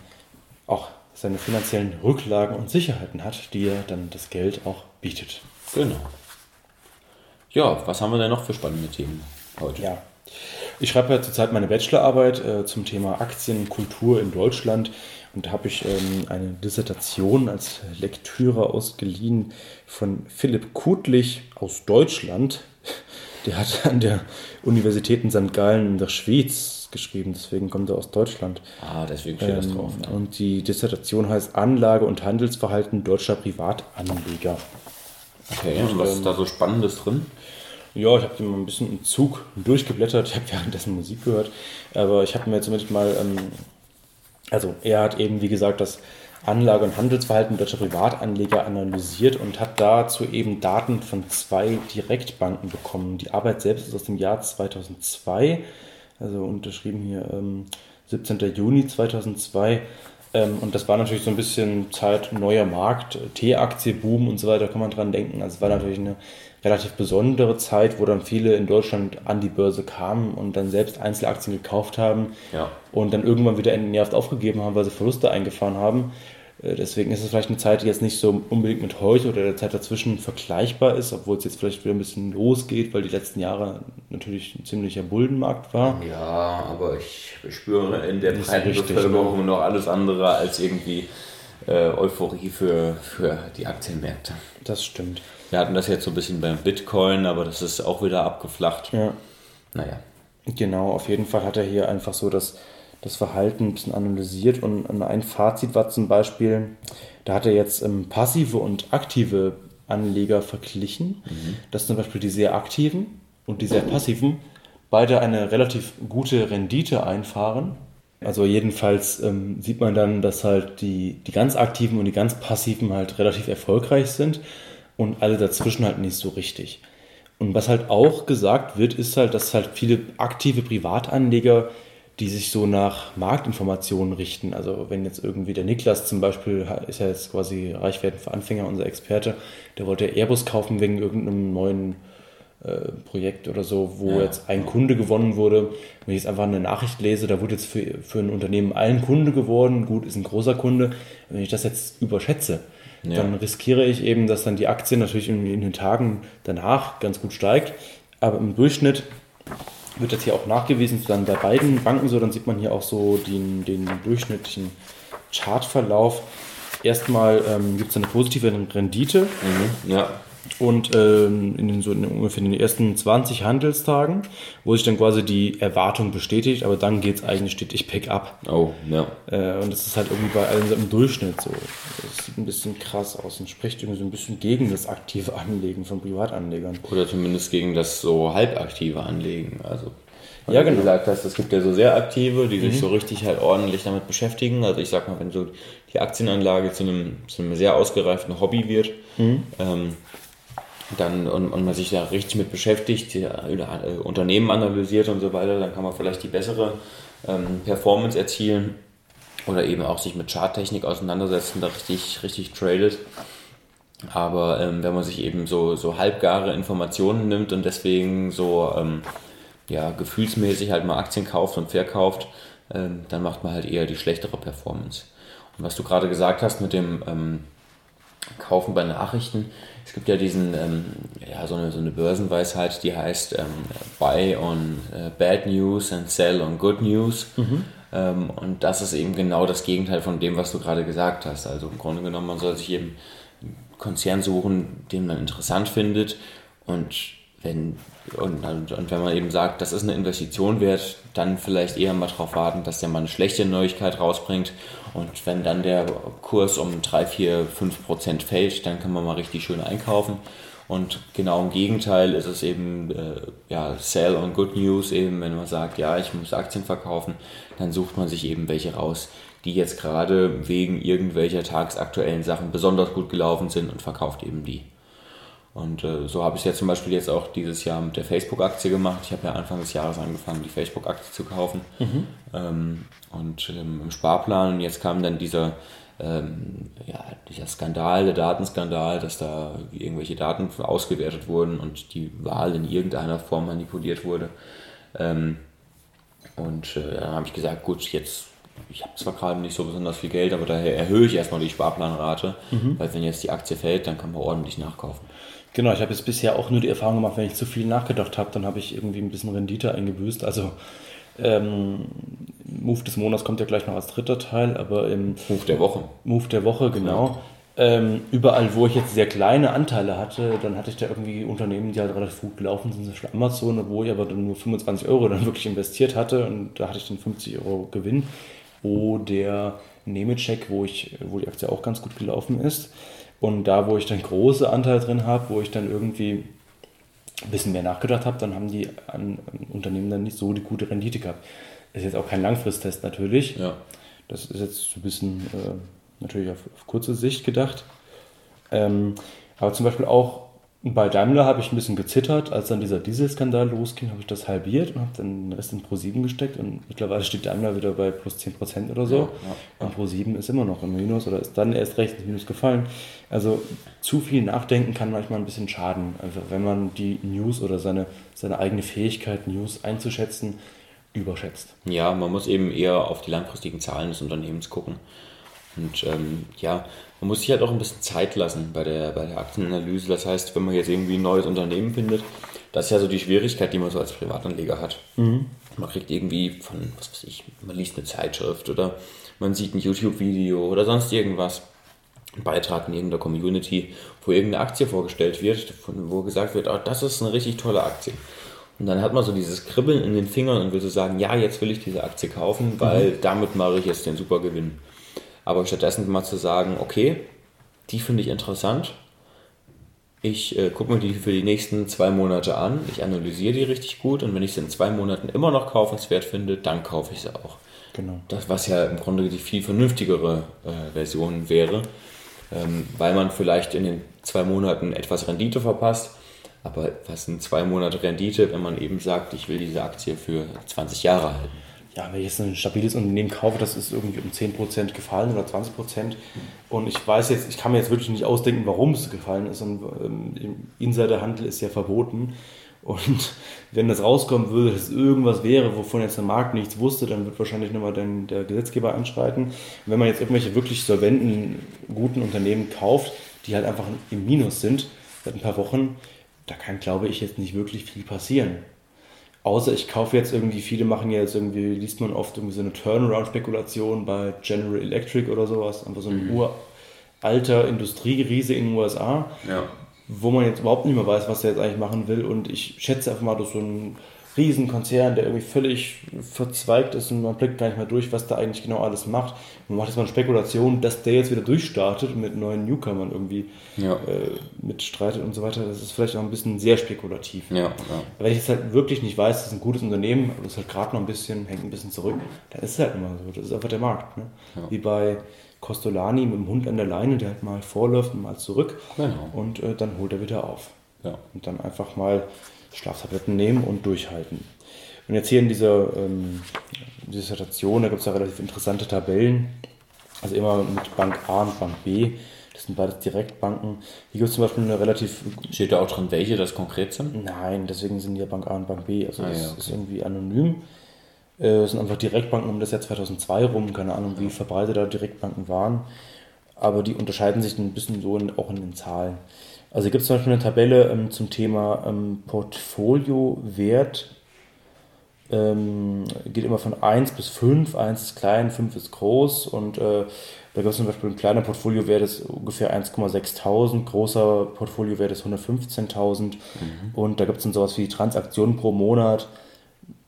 auch seine finanziellen Rücklagen und Sicherheiten hat, die ja dann das Geld auch bietet. Genau. Ja, was haben wir denn noch für spannende Themen heute? Ja. Ich schreibe ja zurzeit meine Bachelorarbeit äh, zum Thema Aktienkultur in Deutschland und da habe ich ähm, eine Dissertation als Lektüre ausgeliehen von Philipp Kutlich aus Deutschland. Der hat an der Universität in St. Gallen in der Schweiz geschrieben, deswegen kommt er aus Deutschland. Ah, deswegen steht das Ähm, drauf. Ne? Und die Dissertation heißt Anlage- und Handelsverhalten deutscher Privatanleger. Okay, und was ist da so Spannendes drin? Ja, ich habe die mal ein bisschen im Zug durchgeblättert. Ich habe währenddessen Musik gehört. Aber ich habe mir zumindest mal, ähm, also er hat eben, wie gesagt, das Anlage- und Handelsverhalten deutscher Privatanleger analysiert und hat dazu eben Daten von zwei Direktbanken bekommen. Die Arbeit selbst ist aus dem Jahr 2002, also unterschrieben hier ähm, 17. Juni 2002. Ähm, und das war natürlich so ein bisschen Zeit neuer Markt, T-Aktie, Boom und so weiter, kann man dran denken. Also es war natürlich eine relativ besondere Zeit, wo dann viele in Deutschland an die Börse kamen und dann selbst Einzelaktien gekauft haben Ja. und dann irgendwann wieder entnervt aufgegeben haben, weil sie Verluste eingefahren haben. Äh, Deswegen ist es vielleicht eine Zeit, die jetzt nicht so unbedingt mit heute oder der Zeit dazwischen vergleichbar ist, obwohl es jetzt vielleicht wieder ein bisschen losgeht, weil die letzten Jahre natürlich ein ziemlicher Bullenmarkt war. Ja, aber ich spüre in der breiten richtig, Bevölkerung noch alles andere als irgendwie äh, Euphorie für, für die Aktienmärkte. Das stimmt. Wir hatten das jetzt so ein bisschen beim Bitcoin, aber das ist auch wieder abgeflacht. Ja. Naja. Genau, auf jeden Fall hat er hier einfach so das, das Verhalten ein bisschen analysiert und ein Fazit war zum Beispiel, da hat er jetzt ähm, passive und aktive Anleger verglichen, mhm. dass zum Beispiel die sehr aktiven und die sehr passiven beide eine relativ gute Rendite einfahren. Also jedenfalls ähm, sieht man dann, dass halt die, die ganz aktiven und die ganz passiven halt relativ erfolgreich sind und alle dazwischen halt nicht so richtig. Und was halt auch gesagt wird, ist halt, dass halt viele aktive Privatanleger, die sich so nach Marktinformationen richten, also wenn jetzt irgendwie der Niklas zum Beispiel, ist ja jetzt quasi Reichwerden für Anfänger, unser Experte, der wollte Airbus kaufen wegen irgendeinem neuen äh, Projekt oder so, wo ja. jetzt ein Kunde gewonnen wurde. Wenn ich jetzt einfach eine Nachricht lese, da wurde jetzt für, für ein Unternehmen ein Kunde geworden, gut, ist ein großer Kunde. Wenn ich das jetzt überschätze, ja. dann riskiere ich eben, dass dann die Aktie natürlich in, in den Tagen danach ganz gut steigt. Aber im Durchschnitt wird das hier auch nachgewiesen, dann bei beiden Banken so, dann sieht man hier auch so den, den durchschnittlichen Chartverlauf. Erstmal ähm, gibt es eine positive Rendite. Mhm, ja. Und ähm, in den, so in ungefähr in den ersten 20 Handelstagen, wo sich dann quasi die Erwartung bestätigt, aber dann geht es eigentlich stetig pick up. Oh, ja. Äh, und das ist halt irgendwie bei allen im Durchschnitt so. Das sieht ein bisschen krass aus und spricht irgendwie so ein bisschen gegen das aktive Anlegen von Privatanlegern. Oder zumindest gegen das so halbaktive Anlegen. Also ja, genau. Wie gesagt hast, es gibt ja so sehr aktive, die sich mhm. so richtig halt ordentlich damit beschäftigen. Also ich sag mal, wenn so die Aktienanlage zu einem, zu einem sehr ausgereiften Hobby wird, mhm. ähm, dann und, und man sich da richtig mit beschäftigt, die, äh, Unternehmen analysiert und so weiter, dann kann man vielleicht die bessere ähm, Performance erzielen oder eben auch sich mit Charttechnik auseinandersetzen, da richtig, richtig tradet. Aber ähm, wenn man sich eben so, so halbgare Informationen nimmt und deswegen so ähm, ja, gefühlsmäßig halt mal Aktien kauft und verkauft, ähm, dann macht man halt eher die schlechtere Performance. Und was du gerade gesagt hast mit dem ähm, Kaufen bei Nachrichten, es gibt ja diesen, ähm, ja, so eine, so eine Börsenweisheit, die heißt ähm, Buy on äh, Bad News and Sell on Good News. Mhm. Ähm, und das ist eben genau das Gegenteil von dem, was du gerade gesagt hast. Also im Grunde genommen, man soll sich eben einen Konzern suchen, den man interessant findet und wenn, und, und, wenn man eben sagt, das ist eine Investition wert, dann vielleicht eher mal darauf warten, dass der mal eine schlechte Neuigkeit rausbringt. Und wenn dann der Kurs um 3, 4, 5 Prozent fällt, dann kann man mal richtig schön einkaufen. Und genau im Gegenteil ist es eben, äh, ja, Sell on Good News eben, wenn man sagt, ja, ich muss Aktien verkaufen, dann sucht man sich eben welche raus, die jetzt gerade wegen irgendwelcher tagsaktuellen Sachen besonders gut gelaufen sind und verkauft eben die. Und äh, so habe ich es ja zum Beispiel jetzt auch dieses Jahr mit der Facebook-Aktie gemacht. Ich habe ja Anfang des Jahres angefangen, die Facebook-Aktie zu kaufen. Mhm. Ähm, und ähm, im Sparplan. Und jetzt kam dann dieser, ähm, ja, dieser Skandal, der Datenskandal, dass da irgendwelche Daten ausgewertet wurden und die Wahl in irgendeiner Form manipuliert wurde. Ähm, und äh, dann habe ich gesagt, gut, jetzt ich habe zwar gerade nicht so besonders viel Geld, aber daher erhöhe ich erstmal die Sparplanrate, mhm. weil wenn jetzt die Aktie fällt, dann kann man ordentlich nachkaufen. Genau, ich habe jetzt bisher auch nur die Erfahrung gemacht, wenn ich zu viel nachgedacht habe, dann habe ich irgendwie ein bisschen Rendite eingebüßt. Also ähm, Move des Monats kommt ja gleich noch als dritter Teil, aber im Move der Woche. Move der Woche, genau. Ähm, überall, wo ich jetzt sehr kleine Anteile hatte, dann hatte ich da irgendwie Unternehmen, die halt relativ gut gelaufen sind, zum Beispiel Amazon, wo ich aber dann nur 25 Euro dann wirklich investiert hatte und da hatte ich dann 50 Euro Gewinn. Wo der Nemecheck, wo ich, wo die Aktie auch ganz gut gelaufen ist. Und da, wo ich dann große Anteile drin habe, wo ich dann irgendwie ein bisschen mehr nachgedacht habe, dann haben die an, Unternehmen dann nicht so die gute Rendite gehabt. Das ist jetzt auch kein Langfristtest natürlich. Ja. Das ist jetzt so ein bisschen äh, natürlich auf, auf, kurze Sicht gedacht. Ähm, aber zum Beispiel auch bei Daimler habe ich ein bisschen gezittert, als dann dieser Dieselskandal losging, habe ich das halbiert und habe dann den Rest in Pro7 gesteckt und mittlerweile steht Daimler wieder bei plus 10% oder so. Ja, ja. Und Pro7 ist immer noch im Minus oder ist dann erst recht ins Minus gefallen. Also zu viel Nachdenken kann manchmal ein bisschen schaden. Also wenn man die News oder seine, seine eigene Fähigkeit, News einzuschätzen, überschätzt. Ja, man muss eben eher auf die langfristigen Zahlen des Unternehmens gucken. Und ähm, ja, man muss sich halt auch ein bisschen Zeit lassen bei der, bei der Aktienanalyse. Das heißt, wenn man jetzt irgendwie ein neues Unternehmen findet, das ist ja so die Schwierigkeit, die man so als Privatanleger hat. Mhm. Man kriegt irgendwie von, was weiß ich, man liest eine Zeitschrift oder man sieht ein YouTube-Video oder sonst irgendwas. Ein Beitrag in irgendeiner Community, wo irgendeine Aktie vorgestellt wird, wo gesagt wird, oh, das ist eine richtig tolle Aktie. Und dann hat man so dieses Kribbeln in den Fingern und will so sagen, ja, jetzt will ich diese Aktie kaufen, weil mhm. damit mache ich jetzt den Supergewinn. Aber stattdessen mal zu sagen, okay, die finde ich interessant. Ich äh, gucke mir die für die nächsten zwei Monate an. Ich analysiere die richtig gut und wenn ich sie in zwei Monaten immer noch kaufenswert finde, dann kaufe ich sie auch. Genau. Das, was ja im Grunde die viel vernünftigere äh, Version wäre, ähm, weil man vielleicht in den zwei Monaten etwas Rendite verpasst. Aber was sind zwei Monate Rendite, wenn man eben sagt, ich will diese Aktie für 20 Jahre halten? Ja, wenn ich jetzt ein stabiles Unternehmen kaufe, das ist irgendwie um 10% gefallen oder 20%. Und ich weiß jetzt, ich kann mir jetzt wirklich nicht ausdenken, warum es gefallen ist. Und ähm, Insiderhandel ist ja verboten. Und wenn das rauskommen würde, dass irgendwas wäre, wovon jetzt der Markt nichts wusste, dann wird wahrscheinlich nochmal der Gesetzgeber einschreiten. Und wenn man jetzt irgendwelche wirklich solventen, guten Unternehmen kauft, die halt einfach im Minus sind, seit ein paar Wochen, da kann, glaube ich, jetzt nicht wirklich viel passieren. Außer ich kaufe jetzt irgendwie, viele machen ja jetzt irgendwie, liest man oft irgendwie so eine Turnaround-Spekulation bei General Electric oder sowas, einfach so ein mhm. uralter Industrieriese in den USA, ja. wo man jetzt überhaupt nicht mehr weiß, was der jetzt eigentlich machen will. Und ich schätze einfach mal, dass so ein Riesenkonzern, der irgendwie völlig verzweigt ist und man blickt gar nicht mehr durch, was da eigentlich genau alles macht. Man macht jetzt mal eine Spekulation, dass der jetzt wieder durchstartet und mit neuen Newcomern irgendwie ja. äh, mitstreitet und so weiter. Das ist vielleicht auch ein bisschen sehr spekulativ. Ja, ja. Wenn ich jetzt halt wirklich nicht weiß, das ist ein gutes Unternehmen, aber das halt gerade noch ein bisschen, hängt ein bisschen zurück, dann ist es halt immer so. Das ist einfach der Markt. Ne? Wie bei Costolani mit dem Hund an der Leine, der halt mal vorläuft und mal zurück genau. und äh, dann holt er wieder auf. Und dann einfach mal Schlaftabletten nehmen und durchhalten. Und jetzt hier in dieser ähm, Dissertation, da gibt es ja relativ interessante Tabellen. Also immer mit Bank A und Bank B. Das sind beides Direktbanken. Hier gibt es zum Beispiel eine relativ. Steht da auch drin, welche das konkret sind? Nein, deswegen sind hier Bank A und Bank B. Also ah, das ja, okay. ist irgendwie anonym. Äh, das sind einfach Direktbanken um das Jahr 2002 rum. Keine Ahnung, wie verbreitet da Direktbanken waren. Aber die unterscheiden sich ein bisschen so in, auch in den Zahlen. Also gibt es zum Beispiel eine Tabelle ähm, zum Thema ähm, Portfoliowert. Ähm, geht immer von 1 bis 5. 1 ist klein, 5 ist groß. Und äh, da gibt es zum Beispiel ein kleiner Portfoliowert ist ungefähr 1,6.000, großer Portfoliowert ist 115.000. Mhm. Und da gibt es dann sowas wie Transaktionen pro Monat.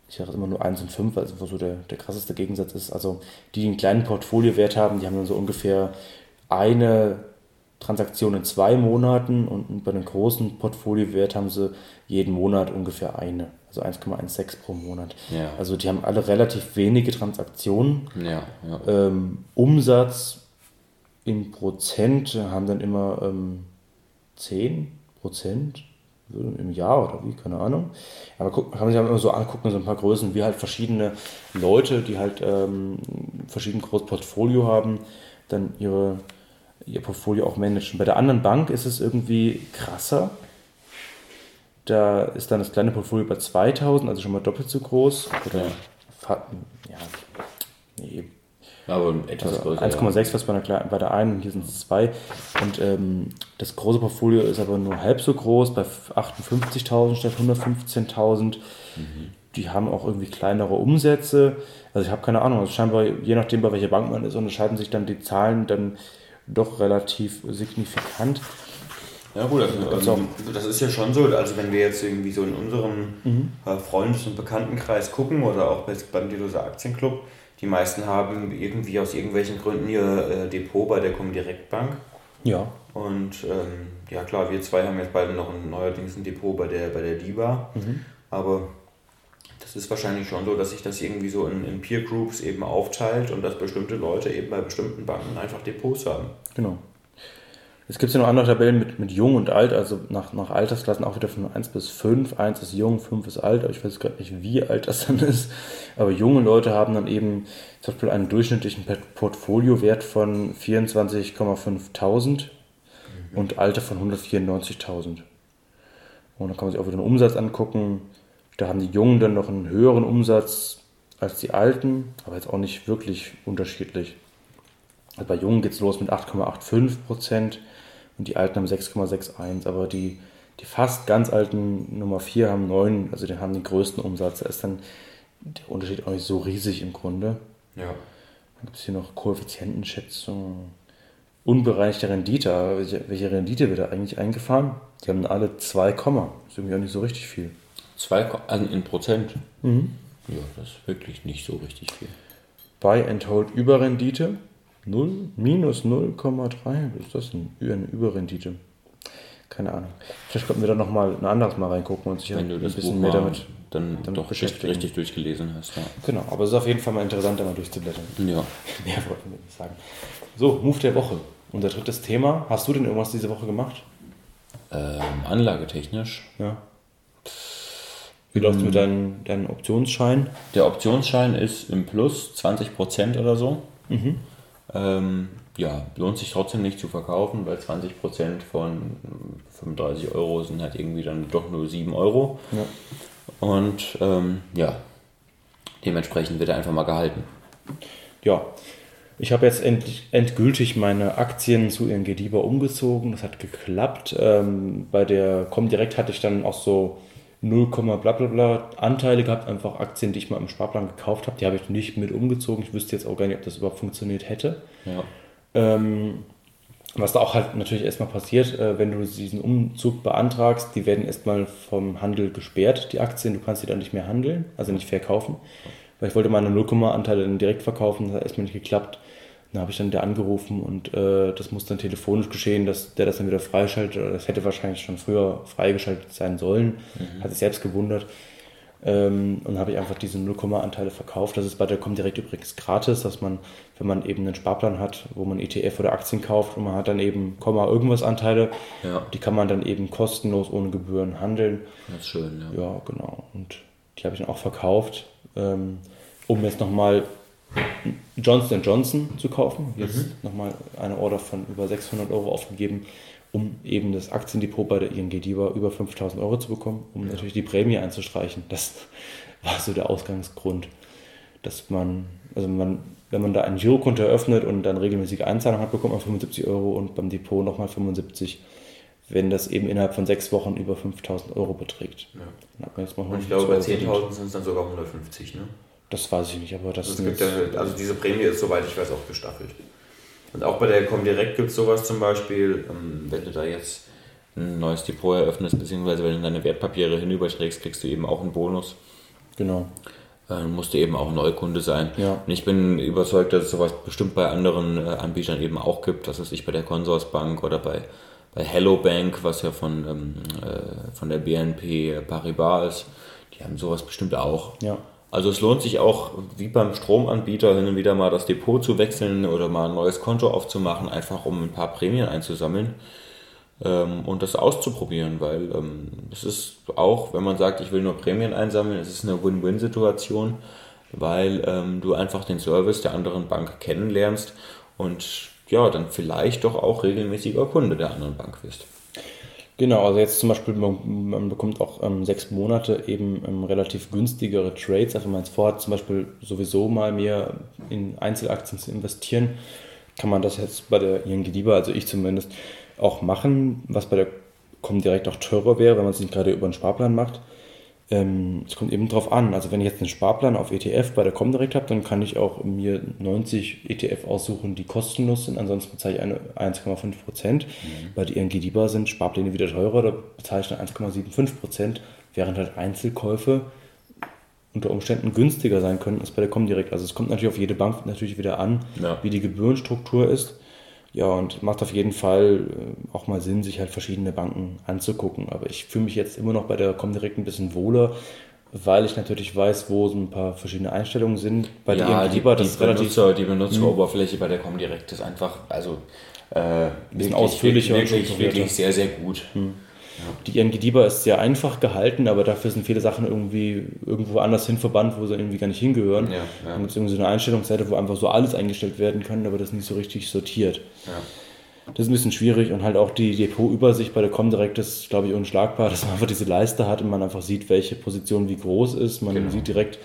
Ich sage immer nur 1 und 5, also wo so der, der krasseste Gegensatz ist. Also die, die einen kleinen Portfoliowert haben, die haben dann so ungefähr eine Transaktion in zwei Monaten und bei einem großen Portfoliowert haben sie jeden Monat ungefähr eine, also 1,16 pro Monat. Ja. Also die haben alle relativ wenige Transaktionen. Ja, ja. Ähm, Umsatz in Prozent haben dann immer ähm, 10 Prozent im Jahr oder wie, keine Ahnung. Aber guck, kann man sich immer so angucken, so ein paar Größen, wie halt verschiedene Leute, die halt ähm, verschieden großes Portfolio haben, dann ihre ihr Portfolio auch managen. Bei der anderen Bank ist es irgendwie krasser. Da ist dann das kleine Portfolio bei 2000, also schon mal doppelt so groß. Oder, ja, nee. Aber etwas also 1,6 ja. was bei der, bei der einen, hier sind es zwei. Und ähm, das große Portfolio ist aber nur halb so groß, bei 58.000 statt 115.000. Mhm. Die haben auch irgendwie kleinere Umsätze. Also ich habe keine Ahnung, also scheinbar, je nachdem, bei welcher Bank man ist, unterscheiden sich dann die Zahlen dann doch relativ signifikant. Ja gut, also, also, das ist ja schon so, also wenn wir jetzt irgendwie so in unserem mhm. Äh, Freundes- und Bekanntenkreis gucken oder auch beim Deloser Aktienclub, die meisten haben irgendwie aus irgendwelchen Gründen ihr äh, Depot bei der Comdirect Bank. Ja. Und ähm, ja klar, wir zwei haben jetzt beide noch ein neuerdings ein Depot bei der, bei der DIBA. Mhm. Aber das ist wahrscheinlich schon so, dass sich das irgendwie so in, in Peer Groups eben aufteilt und dass bestimmte Leute eben bei bestimmten Banken einfach Depots haben. Genau. Es gibt ja noch andere Tabellen mit, mit Jung und Alt, also nach, nach Altersklassen auch wieder von 1 bis 5. 1 ist jung, 5 ist alt, aber ich weiß gerade nicht, wie alt das dann ist. Aber junge Leute haben dann eben zum Beispiel einen durchschnittlichen Portfoliowert von 24,5.000 mhm. und Alter von 194.000. Und dann kann man sich auch wieder den Umsatz angucken. Da haben die Jungen dann noch einen höheren Umsatz als die Alten, aber jetzt auch nicht wirklich unterschiedlich. Also bei Jungen geht es los mit 8,85 Prozent und die Alten haben 6,61. Aber die, die fast ganz alten Nummer 4 haben 9, also die haben den größten Umsatz. Da ist dann der Unterschied auch nicht so riesig im Grunde. Ja. Dann gibt es hier noch Koeffizientenschätzung. Unbereinigte Rendite. Welche, welche Rendite wird da eigentlich eingefahren? Die haben alle 2, ist irgendwie auch nicht so richtig viel. 2 also in Prozent? Mhm. Ja, das ist wirklich nicht so richtig viel. Buy and Hold Überrendite 0, minus 0,3. Ist das eine Überrendite? Keine Ahnung. Vielleicht könnten wir da nochmal ein anderes Mal reingucken und sich Wenn du ein bisschen mehr damit, dann, dann doch beschäftigen. richtig durchgelesen hast. Ja. Genau, aber es ist auf jeden Fall mal interessant, da mal durchzublättern. Ja. Mehr wollten wir nicht sagen. So, Move der Woche. Unser drittes Thema. Hast du denn irgendwas diese Woche gemacht? Ähm, anlagetechnisch. Ja. Wie läuft es mit deinem, deinem Optionsschein? Der Optionsschein ist im Plus 20% oder so. Mhm. Ähm, ja, lohnt sich trotzdem nicht zu verkaufen, weil 20% von 35 Euro sind halt irgendwie dann doch nur 7 Euro. Ja. Und ähm, ja, dementsprechend wird er einfach mal gehalten. Ja, ich habe jetzt endlich, endgültig meine Aktien zu ING DIBA umgezogen. Das hat geklappt. Ähm, bei der Comdirect hatte ich dann auch so 0, bla bla bla Anteile gehabt, einfach Aktien, die ich mal im Sparplan gekauft habe. Die habe ich nicht mit umgezogen. Ich wüsste jetzt auch gar nicht, ob das überhaupt funktioniert hätte. Ja. Ähm, was da auch halt natürlich erstmal passiert, äh, wenn du diesen Umzug beantragst, die werden erstmal vom Handel gesperrt, die Aktien, du kannst sie dann nicht mehr handeln, also nicht verkaufen. Weil ich wollte meine 0, Anteile dann direkt verkaufen, das hat erstmal nicht geklappt. Dann habe ich dann der angerufen und äh, das muss dann telefonisch geschehen, dass der das dann wieder freischaltet. Das hätte wahrscheinlich schon früher freigeschaltet sein sollen. Mhm. Hat sich selbst gewundert. Ähm, und habe ich einfach diese 0,-Anteile verkauft. Das ist bei der Comdirect übrigens gratis, dass man, wenn man eben einen Sparplan hat, wo man ETF oder Aktien kauft und man hat dann eben Komma irgendwas Anteile, ja. die kann man dann eben kostenlos ohne Gebühren handeln. Das ist schön, ja. Ja, genau. Und die habe ich dann auch verkauft, ähm, um jetzt nochmal Johnson Johnson zu kaufen. Jetzt mhm. nochmal eine Order von über 600 Euro aufgegeben, um eben das Aktiendepot bei der ING DIBA über 5000 Euro zu bekommen, um ja. natürlich die Prämie einzustreichen. Das war so der Ausgangsgrund, dass man, also man, wenn man da ein Girokonto eröffnet und dann regelmäßige Einzahlungen hat, bekommt man 75 Euro und beim Depot nochmal 75 wenn das eben innerhalb von sechs Wochen über 5000 Euro beträgt. Ja. und ich glaube, bei 10.000 sind es dann sogar 150, ne? Das weiß ich nicht, aber das also, ist. Ja, also diese Prämie ist, soweit ich weiß, auch gestaffelt. Und auch bei der Comdirect gibt es sowas zum Beispiel, ähm, wenn du da jetzt ein neues Depot eröffnest, beziehungsweise wenn du deine Wertpapiere hinüberträgst, kriegst du eben auch einen Bonus. Genau. Dann musst du eben auch ein Neukunde sein. Ja. Und ich bin überzeugt, dass es sowas bestimmt bei anderen äh, Anbietern eben auch gibt, dass es sich bei der Consorsbank oder bei, bei Hello Bank, was ja von, ähm, äh, von der BNP Paribas ist, die haben sowas bestimmt auch. Ja. Also es lohnt sich auch, wie beim Stromanbieter, hin und wieder mal das Depot zu wechseln oder mal ein neues Konto aufzumachen, einfach um ein paar Prämien einzusammeln ähm, und das auszuprobieren, weil ähm, es ist auch, wenn man sagt, ich will nur Prämien einsammeln, es ist eine Win-Win-Situation, weil ähm, du einfach den Service der anderen Bank kennenlernst und ja, dann vielleicht doch auch regelmäßiger Kunde der anderen Bank wirst. Genau, also jetzt zum Beispiel, man, man bekommt auch ähm, sechs Monate eben ähm, relativ günstigere Trades. Also wenn man jetzt vorhat, zum Beispiel sowieso mal mehr in Einzelaktien zu investieren, kann man das jetzt bei der ING DIBA, also ich zumindest, auch machen, was bei der Comdirect auch teurer wäre, wenn man es nicht gerade über einen Sparplan macht. Ähm, es kommt eben drauf an. Also wenn ich jetzt einen Sparplan auf ETF bei der Comdirect habe, dann kann ich auch mir 90 ETF aussuchen, die kostenlos sind. Ansonsten bezahle ich eine 1,5 Prozent. Mhm. Bei der ING DIBA sind Sparpläne wieder teurer, da bezahle ich dann 1,75 Prozent, während halt Einzelkäufe unter Umständen günstiger sein können als bei der Comdirect. Also es kommt natürlich auf jede Bank natürlich wieder an, ja. wie die Gebührenstruktur ist. Ja, und macht auf jeden Fall äh, auch mal Sinn, sich halt verschiedene Banken anzugucken. Aber ich fühle mich jetzt immer noch bei der Comdirect ein bisschen wohler, weil ich natürlich weiß, wo so ein paar verschiedene Einstellungen sind. Bei ja, die, Lieber, das die, Benutzer, die Benutzeroberfläche bei der Comdirect ist einfach, also äh, wirklich, ausführlicher wirklich, wirklich sehr, sehr gut. Mhm. Die ING DIBA ist sehr einfach gehalten, aber dafür sind viele Sachen irgendwie irgendwo anders hin verbannt, wo sie irgendwie gar nicht hingehören. Ja, ja. Dann gibt es irgendwie so eine Einstellungsseite, wo einfach so alles eingestellt werden kann, aber das nicht so richtig sortiert. Ja. Das ist ein bisschen schwierig und halt auch die Depotübersicht bei der Comdirect ist, glaube ich, unschlagbar, dass man einfach diese Leiste hat und man einfach sieht, welche Position wie groß ist. Man genau. sieht direkt,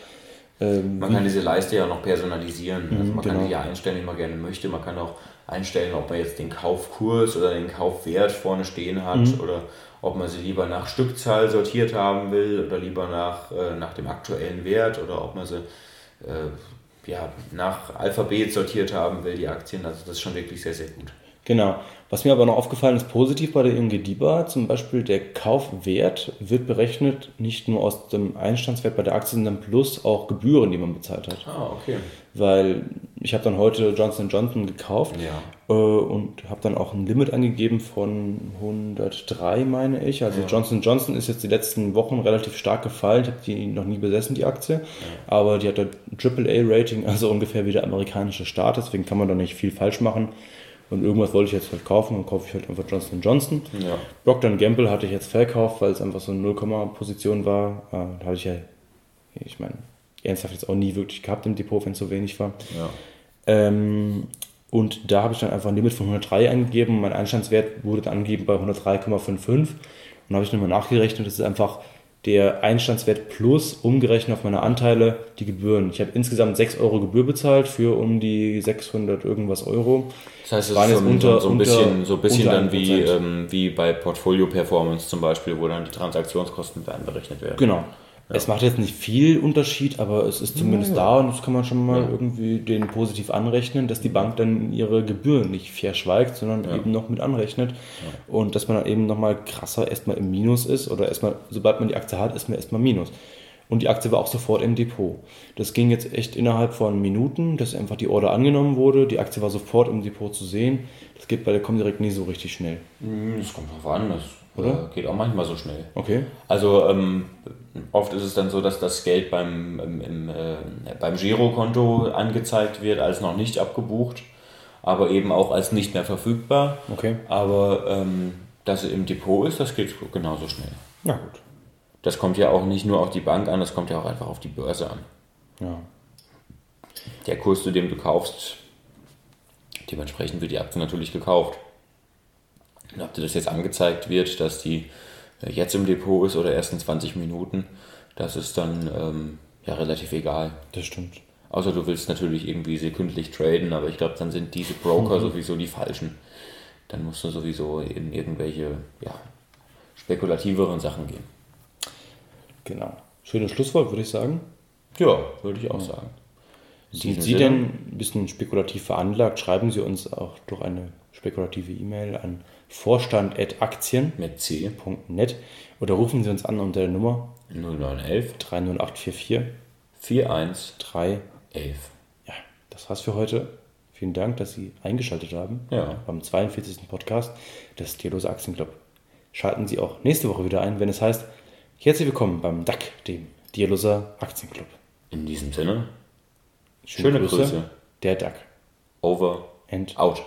ähm, man kann diese Leiste ja noch personalisieren. Also man genau. kann die ja einstellen, wie man gerne möchte. Man kann auch einstellen, ob man jetzt den Kaufkurs oder den Kaufwert vorne stehen hat mhm. oder ob man sie lieber nach Stückzahl sortiert haben will oder lieber nach, äh, nach dem aktuellen Wert oder ob man sie äh, ja, nach Alphabet sortiert haben will, die Aktien. Also das ist schon wirklich sehr, sehr gut. Genau. Was mir aber noch aufgefallen ist, positiv bei der ING DIBA, zum Beispiel der Kaufwert wird berechnet nicht nur aus dem Einstandswert bei der Aktie, sondern plus auch Gebühren, die man bezahlt hat. Ah, okay. Weil ich habe dann heute Johnson Johnson gekauft Ja. äh, und habe dann auch ein Limit angegeben von 103, meine ich. Also Johnson Johnson ist jetzt die letzten Wochen relativ stark gefallen. Ich habe die noch nie besessen, die Aktie. Aber die hat ein AAA-Rating, also ungefähr wie der amerikanische Staat. Deswegen kann man da nicht viel falsch machen. Und irgendwas wollte ich jetzt halt kaufen, dann kaufe ich halt einfach Johnson Johnson. Ja. Procter Gamble hatte ich jetzt verkauft, weil es einfach so eine 0,-Position war. Äh, Da habe ich ja, ich meine, ernsthaft jetzt auch nie wirklich gehabt im Depot, wenn es so wenig war. Ja. Ähm, und da habe ich dann einfach ein Limit von 103 eingegeben. Mein Einstandswert wurde dann angegeben bei 103,55. Und dann habe ich nochmal nachgerechnet. Das ist einfach der Einstandswert plus umgerechnet auf meine Anteile die Gebühren. Ich habe insgesamt 6 Euro Gebühr bezahlt für um die 600 irgendwas Euro. Das heißt, es Waren ist schon unter- so ein unter- bisschen, so ein bisschen unter dann wie, 1%. ähm, wie bei Portfolio Performance zum Beispiel, wo dann die Transaktionskosten mit einberechnet werden. Genau. Es macht jetzt nicht viel Unterschied, aber es ist zumindest da und das kann man schon mal Ja. irgendwie den positiv anrechnen, dass die Bank dann ihre Gebühren nicht verschweigt, sondern eben noch mit anrechnet und dass man dann eben nochmal krasser erstmal im Minus ist oder erstmal, sobald man die Aktie hat, ist man erstmal Minus. Und die Aktie war auch sofort im Depot. Das ging jetzt echt innerhalb von Minuten, dass einfach die Order angenommen wurde. Die Aktie war sofort im Depot zu sehen. Das geht bei der Comdirect nie so richtig schnell. Hm, Das kommt drauf an, das Oder? geht auch manchmal so schnell. Okay. Also ähm, oft ist es dann so, dass das Geld beim, im, im, äh, beim Girokonto angezeigt wird als noch nicht abgebucht, aber eben auch als nicht mehr verfügbar. Okay. Aber ähm, dass es im Depot ist, das geht genauso schnell. Na gut. Das kommt ja auch nicht nur auf die Bank an, das kommt ja auch einfach auf die Börse an. Ja. Der Kurs, zu dem du kaufst, dementsprechend wird die Aktie natürlich gekauft. Und ob dir das jetzt angezeigt wird, dass die äh, jetzt im Depot ist oder erst in 20 Minuten, das ist dann ähm, ja relativ egal. Das stimmt. Außer du willst natürlich irgendwie sekündlich traden, aber ich glaube, dann sind diese Broker sowieso die falschen. Dann musst du sowieso in irgendwelche ja, spekulativeren Sachen gehen. Genau. Schönes Schlusswort, würde ich sagen. Ja, würde ich auch sagen. In Sind Sie Sinne- denn ein bisschen spekulativ veranlagt? Schreiben Sie uns auch durch eine spekulative E-Mail an vorstand.aktien.net mit C oder rufen Sie uns an unter der Nummer 0911 30844 41 3. 11. Ja, das war's für heute. Vielen Dank, dass Sie eingeschaltet haben Ja. beim 42. Podcast des Tierlose Aktienclub. Schalten Sie auch nächste Woche wieder ein, wenn es heißt, herzlich willkommen beim DAC, dem Tierloser Aktienclub. In diesem Sinne, schöne Grüße. Der DAC. Over And out.